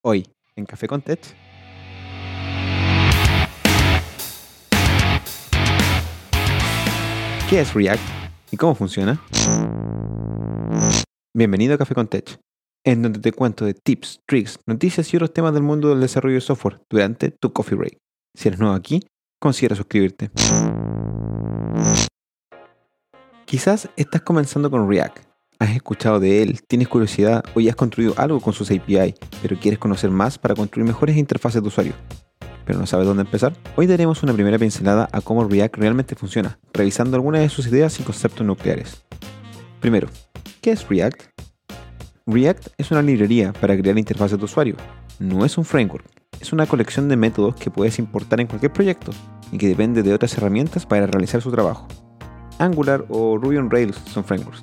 Hoy, en Café con Tech. ¿Qué es React y cómo funciona? Bienvenido a Café con Tech, en donde te cuento de tips, tricks, noticias y otros temas del mundo del desarrollo de software durante tu coffee break. Si eres nuevo aquí, considera suscribirte. Quizás estás comenzando con React. Has escuchado de él, tienes curiosidad o ya has construido algo con sus API, pero quieres conocer más para construir mejores interfaces de usuario. ¿Pero no sabes dónde empezar? Hoy daremos una primera pincelada a cómo React realmente funciona, revisando algunas de sus ideas y conceptos nucleares. Primero, ¿qué es React? React es una librería para crear interfaces de usuario. No es un framework, es una colección de métodos que puedes importar en cualquier proyecto y que depende de otras herramientas para realizar su trabajo. Angular o Ruby on Rails son frameworks.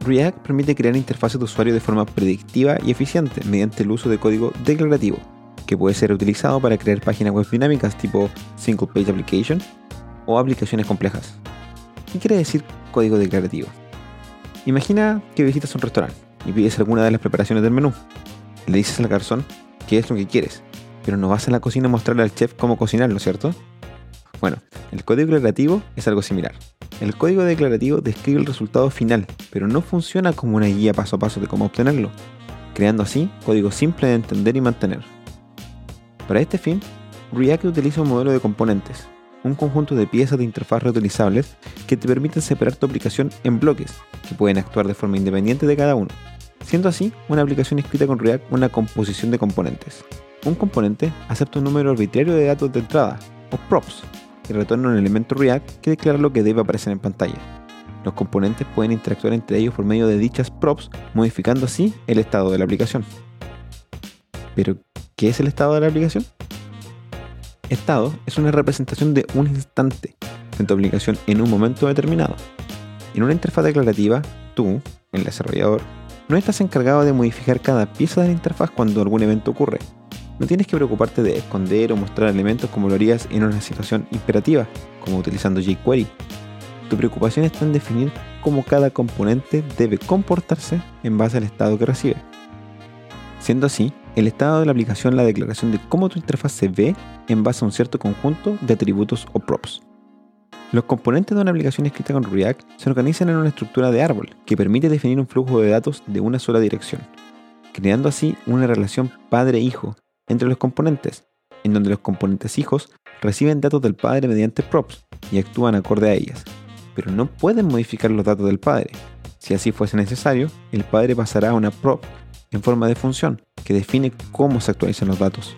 React permite crear interfaces de usuario de forma predictiva y eficiente mediante el uso de código declarativo, que puede ser utilizado para crear páginas web dinámicas tipo Single Page Application o aplicaciones complejas. ¿Qué quiere decir código declarativo? Imagina que visitas un restaurante y pides alguna de las preparaciones del menú. Le dices al garzón qué es lo que quieres, pero no vas a la cocina a mostrarle al chef cómo cocinarlo, ¿cierto? Bueno, el código declarativo es algo similar. El código declarativo describe el resultado final, pero no funciona como una guía paso a paso de cómo obtenerlo, creando así código simple de entender y mantener. Para este fin, React utiliza un modelo de componentes, un conjunto de piezas de interfaz reutilizables que te permiten separar tu aplicación en bloques, que pueden actuar de forma independiente de cada uno, siendo así una aplicación escrita con React una composición de componentes. Un componente acepta un número arbitrario de datos de entrada, o props, y retorna un elemento React que declara lo que debe aparecer en pantalla. Los componentes pueden interactuar entre ellos por medio de dichas props, modificando así el estado de la aplicación. Pero, ¿qué es el estado de la aplicación? Estado es una representación de un instante de tu aplicación en un momento determinado. En una interfaz declarativa, tú, el desarrollador, no estás encargado de modificar cada pieza de la interfaz cuando algún evento ocurre, no tienes que preocuparte de esconder o mostrar elementos como lo harías en una situación imperativa, como utilizando jQuery. Tu preocupación está en definir cómo cada componente debe comportarse en base al estado que recibe. Siendo así, el estado de la aplicación la declaración de cómo tu interfaz se ve en base a un cierto conjunto de atributos o props. Los componentes de una aplicación escrita con React se organizan en una estructura de árbol que permite definir un flujo de datos de una sola dirección, creando así una relación padre-hijo entre los componentes, en donde los componentes hijos reciben datos del padre mediante props y actúan acorde a ellas, pero no pueden modificar los datos del padre. Si así fuese necesario, el padre pasará a una prop en forma de función que define cómo se actualizan los datos.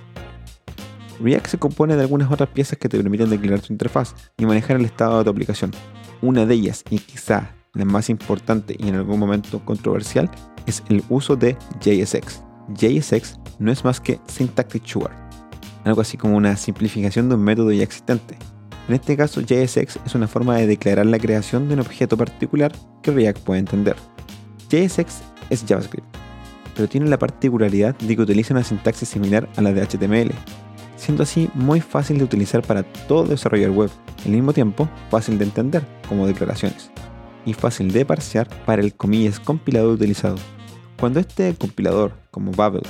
React se compone de algunas otras piezas que te permiten declarar tu interfaz y manejar el estado de tu aplicación. Una de ellas, y quizá la más importante y en algún momento controversial, es el uso de JSX. JSX no es más que Syntactic Sugar, algo así como una simplificación de un método ya existente. En este caso, JSX es una forma de declarar la creación de un objeto particular que React puede entender. JSX es JavaScript, pero tiene la particularidad de que utiliza una sintaxis similar a la de HTML, siendo así muy fácil de utilizar para todo desarrollador web, al mismo tiempo fácil de entender como declaraciones, y fácil de parsear para el comillas compilador utilizado. Cuando este compilador, como Babel,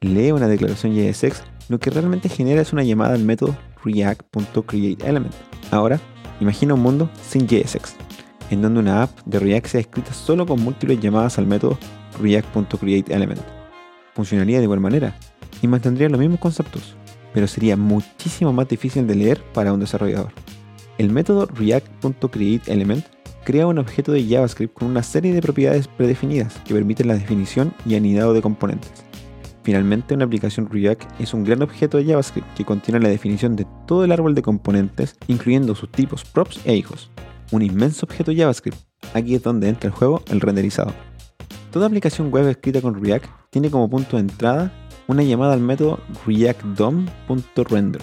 lee una declaración JSX, lo que realmente genera es una llamada al método react.createElement. Ahora, imagina un mundo sin JSX, en donde una app de React sea escrita solo con múltiples llamadas al método react.createElement. Funcionaría de igual manera y mantendría los mismos conceptos, pero sería muchísimo más difícil de leer para un desarrollador. El método react.createElement crea un objeto de JavaScript con una serie de propiedades predefinidas que permiten la definición y anidado de componentes. Finalmente, una aplicación React es un gran objeto de JavaScript que contiene la definición de todo el árbol de componentes, incluyendo sus tipos props e hijos. Un inmenso objeto JavaScript. Aquí es donde entra el juego el renderizado. Toda aplicación web escrita con React tiene como punto de entrada una llamada al método reactDOM.render,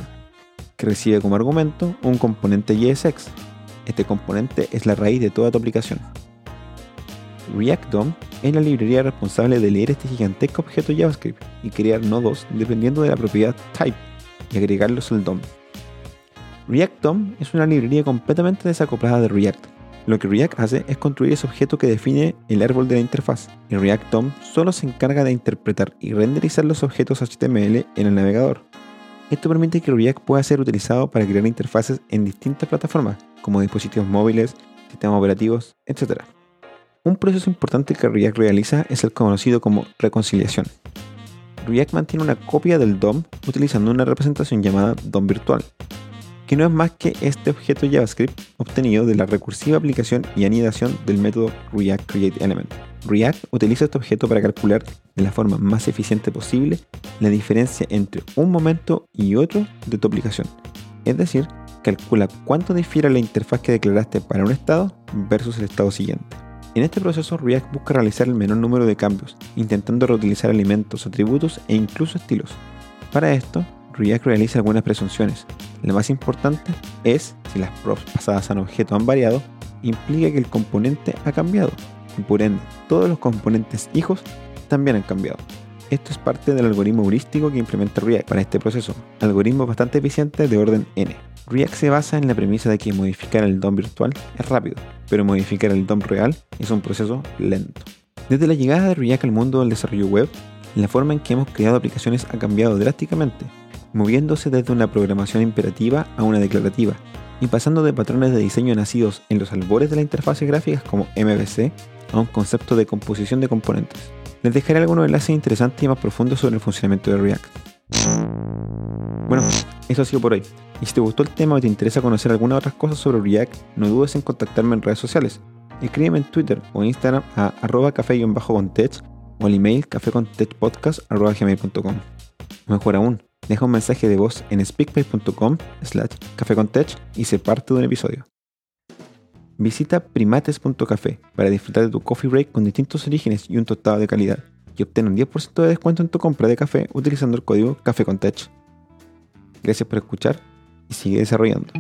que recibe como argumento un componente JSX. Este componente es la raíz de toda tu aplicación. React DOM es la librería responsable de leer este gigantesco objeto JavaScript y crear nodos dependiendo de la propiedad type y agregarlos al DOM. React DOM es una librería completamente desacoplada de React. Lo que React hace es construir ese objeto que define el árbol de la interfaz, y React DOM solo se encarga de interpretar y renderizar los objetos HTML en el navegador. Esto permite que React pueda ser utilizado para crear interfaces en distintas plataformas, como dispositivos móviles, sistemas operativos, etc. Un proceso importante que React realiza es el conocido como reconciliación. React mantiene una copia del DOM utilizando una representación llamada DOM virtual, que no es más que este objeto JavaScript obtenido de la recursiva aplicación y anidación del método React. React utiliza este objeto para calcular de la forma más eficiente posible la diferencia entre un momento y otro de tu aplicación. Es decir, calcula cuánto difiere la interfaz que declaraste para un estado versus el estado siguiente. En este proceso, React busca realizar el menor número de cambios, intentando reutilizar elementos, atributos e incluso estilos. Para esto, React realiza algunas presunciones. La más importante es si las props pasadas a un objeto han variado, implica que el componente ha cambiado por ende todos los componentes hijos también han cambiado. Esto es parte del algoritmo heurístico que implementa React para este proceso, algoritmo bastante eficiente de orden n. React se basa en la premisa de que modificar el DOM virtual es rápido, pero modificar el DOM real es un proceso lento. Desde la llegada de React al mundo del desarrollo web, la forma en que hemos creado aplicaciones ha cambiado drásticamente moviéndose desde una programación imperativa a una declarativa, y pasando de patrones de diseño nacidos en los albores de la interfaz gráficas como MVC a un concepto de composición de componentes. Les dejaré algunos enlaces interesantes y más profundos sobre el funcionamiento de React. Bueno, eso ha sido por hoy. Y si te gustó el tema o te interesa conocer algunas otras cosas sobre React, no dudes en contactarme en redes sociales. Escríbeme en Twitter o Instagram a arroba café-contech o al email cafécontechpodcast.gmail.com. Mejor aún, deja un mensaje de voz en speakpipe.com slash cafecontech y se parte de un episodio. Visita primates.café para disfrutar de tu coffee break con distintos orígenes y un tostado de calidad y obtén un 10% de descuento en tu compra de café utilizando el código CAFECONTECH. Gracias por escuchar y sigue desarrollando.